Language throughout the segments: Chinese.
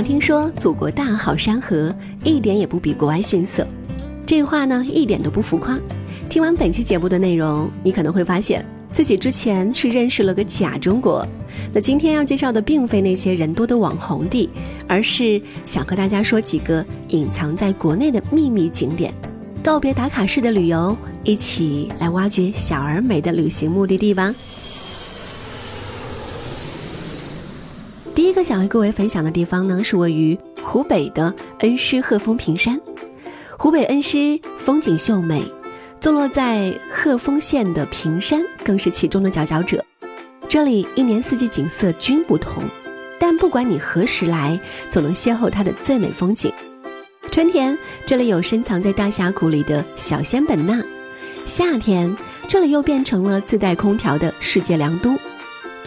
常听说祖国大好山河，一点也不比国外逊色。这话呢，一点都不浮夸。听完本期节目的内容，你可能会发现自己之前是认识了个假中国。那今天要介绍的，并非那些人多的网红地，而是想和大家说几个隐藏在国内的秘密景点。告别打卡式的旅游，一起来挖掘小而美的旅行目的地吧。第一个想和各位分享的地方呢，是位于湖北的恩施鹤峰平山。湖北恩施风景秀美，坐落在鹤峰县的平山更是其中的佼佼者。这里一年四季景色均不同，但不管你何时来，总能邂逅它的最美风景。春天，这里有深藏在大峡谷里的小仙本那；夏天，这里又变成了自带空调的世界良都。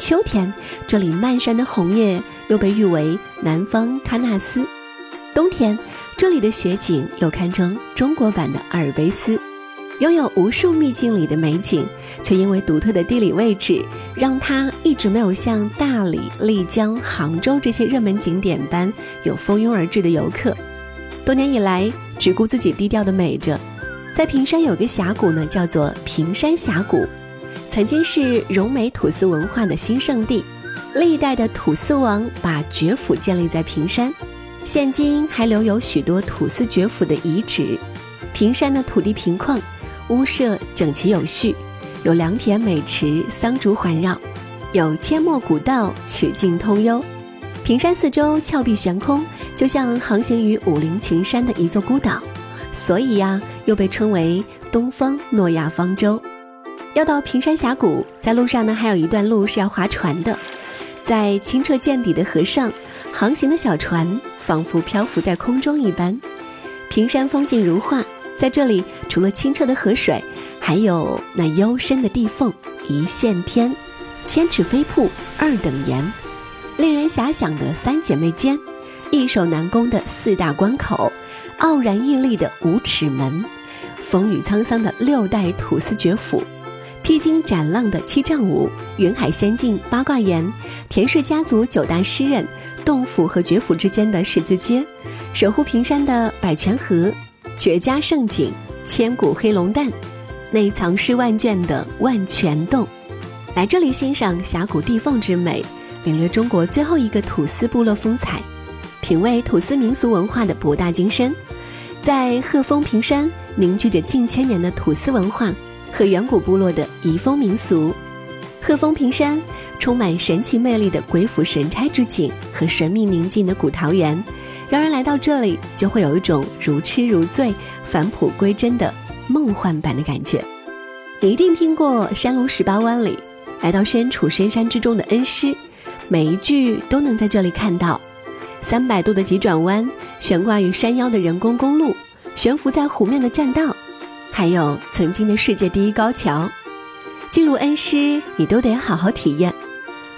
秋天，这里漫山的红叶又被誉为南方喀纳斯；冬天，这里的雪景又堪称中国版的阿尔卑斯，拥有无数秘境里的美景，却因为独特的地理位置，让它一直没有像大理、丽江、杭州这些热门景点般有蜂拥而至的游客。多年以来，只顾自己低调的美着。在平山有个峡谷呢，叫做平山峡谷。曾经是荣美土司文化的新圣地，历代的土司王把爵府建立在平山，现今还留有许多土司爵府的遗址。平山的土地平旷，屋舍整齐有序，有良田美池、桑竹环绕，有阡陌古道，曲径通幽。平山四周峭壁悬空，就像航行于武陵群山的一座孤岛，所以呀，又被称为东方诺亚方舟。要到平山峡谷，在路上呢，还有一段路是要划船的。在清澈见底的河上，航行的小船仿佛漂浮在空中一般。平山风景如画，在这里除了清澈的河水，还有那幽深的地缝，一线天，千尺飞瀑二等岩，令人遐想的三姐妹间，易守难攻的四大关口，傲然屹立的五尺门，风雨沧桑的六代土司爵府。披荆斩浪的七丈五，云海仙境八卦岩，田氏家族九大诗人，洞府和绝府之间的十字街，守护平山的百泉河，绝佳胜景千古黑龙蛋，内藏诗万卷的万泉洞，来这里欣赏峡谷地缝之美，领略中国最后一个土司部落风采，品味土司民俗文化的博大精深，在鹤峰平山凝聚着近千年的土司文化。和远古部落的遗风民俗，鹤峰平山充满神奇魅力的鬼斧神差之景和神秘宁静的古桃源，让人来到这里就会有一种如痴如醉、返璞归真的梦幻般的感觉。你一定听过“山路十八弯里”，来到身处深山之中的恩施，每一句都能在这里看到。三百度的急转弯，悬挂于山腰的人工公路，悬浮在湖面的栈道。还有曾经的世界第一高桥，进入恩施你都得好好体验。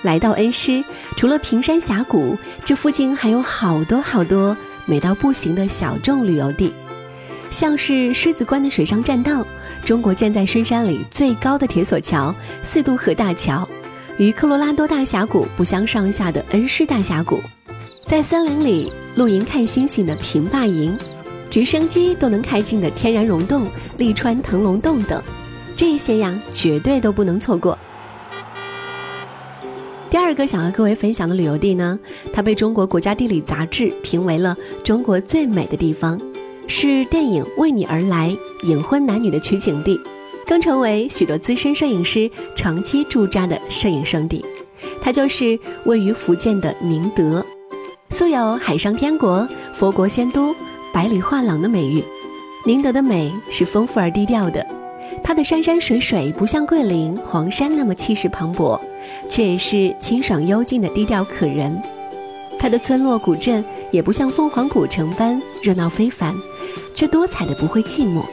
来到恩施，除了平山峡谷，这附近还有好多好多美到不行的小众旅游地，像是狮子关的水上栈道，中国建在深山里最高的铁索桥——四渡河大桥，与科罗拉多大峡谷不相上下的恩施大峡谷，在森林里露营看星星的平坝营。直升机都能开进的天然溶洞利川腾龙洞等，这些呀绝对都不能错过。第二个想和各位分享的旅游地呢，它被中国国家地理杂志评为了中国最美的地方，是电影《为你而来》隐婚男女的取景地，更成为许多资深摄影师长期驻扎的摄影圣地。它就是位于福建的宁德，素有“海上天国”“佛国仙都”“百里画廊”的美誉。宁德的美是丰富而低调的，它的山山水水不像桂林、黄山那么气势磅礴。却也是清爽幽静的低调可人，它的村落古镇也不像凤凰古城般热闹非凡，却多彩的不会寂寞。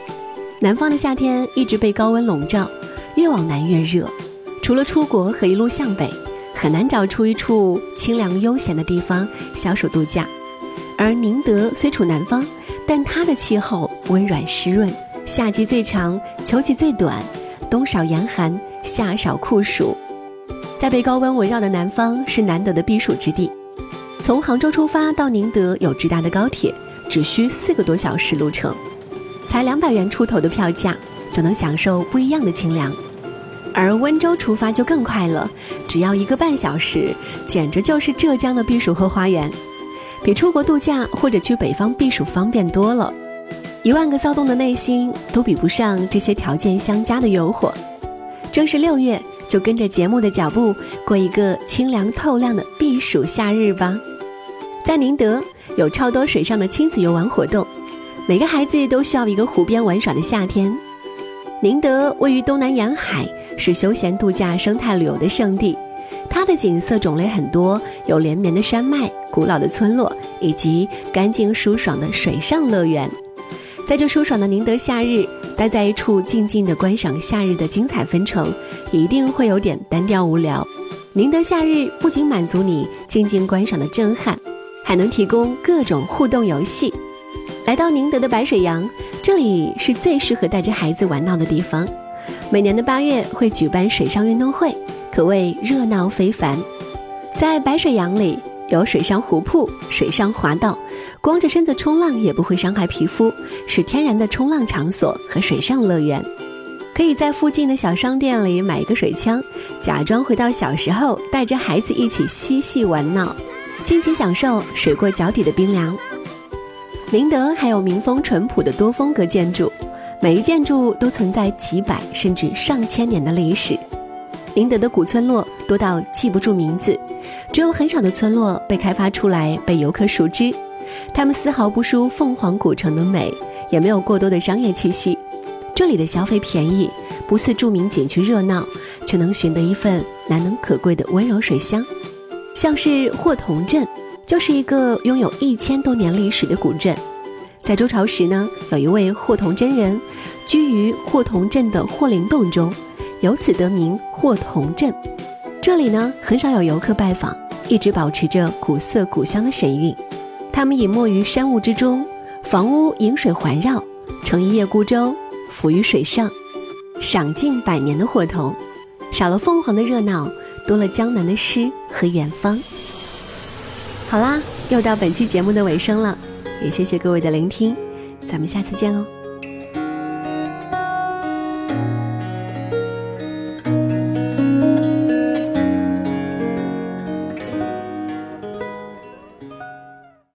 南方的夏天一直被高温笼罩，越往南越热，除了出国和一路向北，很难找出一处清凉悠闲的地方消暑度假。而宁德虽处南方，但它的气候温软湿润，夏季最长，秋季最短，冬少严寒，夏少酷暑。在被高温围绕的南方是难得的避暑之地。从杭州出发到宁德有直达的高铁，只需四个多小时路程，才两百元出头的票价就能享受不一样的清凉。而温州出发就更快了，只要一个半小时，简直就是浙江的避暑后花园，比出国度假或者去北方避暑方便多了。一万个骚动的内心都比不上这些条件相加的诱惑。正是六月。就跟着节目的脚步，过一个清凉透亮的避暑夏日吧。在宁德有超多水上的亲子游玩活动，每个孩子都需要一个湖边玩耍的夏天。宁德位于东南沿海，是休闲度假、生态旅游的圣地。它的景色种类很多，有连绵的山脉、古老的村落，以及干净舒爽的水上乐园。在这舒爽的宁德夏日。待在一处静静的观赏夏日的精彩纷呈，一定会有点单调无聊。宁德夏日不仅满足你静静观赏的震撼，还能提供各种互动游戏。来到宁德的白水洋，这里是最适合带着孩子玩闹的地方。每年的八月会举办水上运动会，可谓热闹非凡。在白水洋里。有水上湖瀑、水上滑道，光着身子冲浪也不会伤害皮肤，是天然的冲浪场所和水上乐园。可以在附近的小商店里买一个水枪，假装回到小时候，带着孩子一起嬉戏玩闹，尽情享受水过脚底的冰凉。宁德还有民风淳朴的多风格建筑，每一建筑都存在几百甚至上千年的历史。宁德的古村落多到记不住名字。只有很少的村落被开发出来，被游客熟知。他们丝毫不输凤凰古城的美，也没有过多的商业气息。这里的消费便宜，不似著名景区热闹，却能寻得一份难能可贵的温柔水乡。像是霍童镇，就是一个拥有一千多年历史的古镇。在周朝时呢，有一位霍童真人，居于霍童镇的霍灵洞中，由此得名霍童镇。这里呢，很少有游客拜访。一直保持着古色古香的神韵，他们隐没于山雾之中，房屋迎水环绕，乘一叶孤舟，浮于水上，赏尽百年的霍童。少了凤凰的热闹，多了江南的诗和远方。好啦，又到本期节目的尾声了，也谢谢各位的聆听，咱们下次见喽。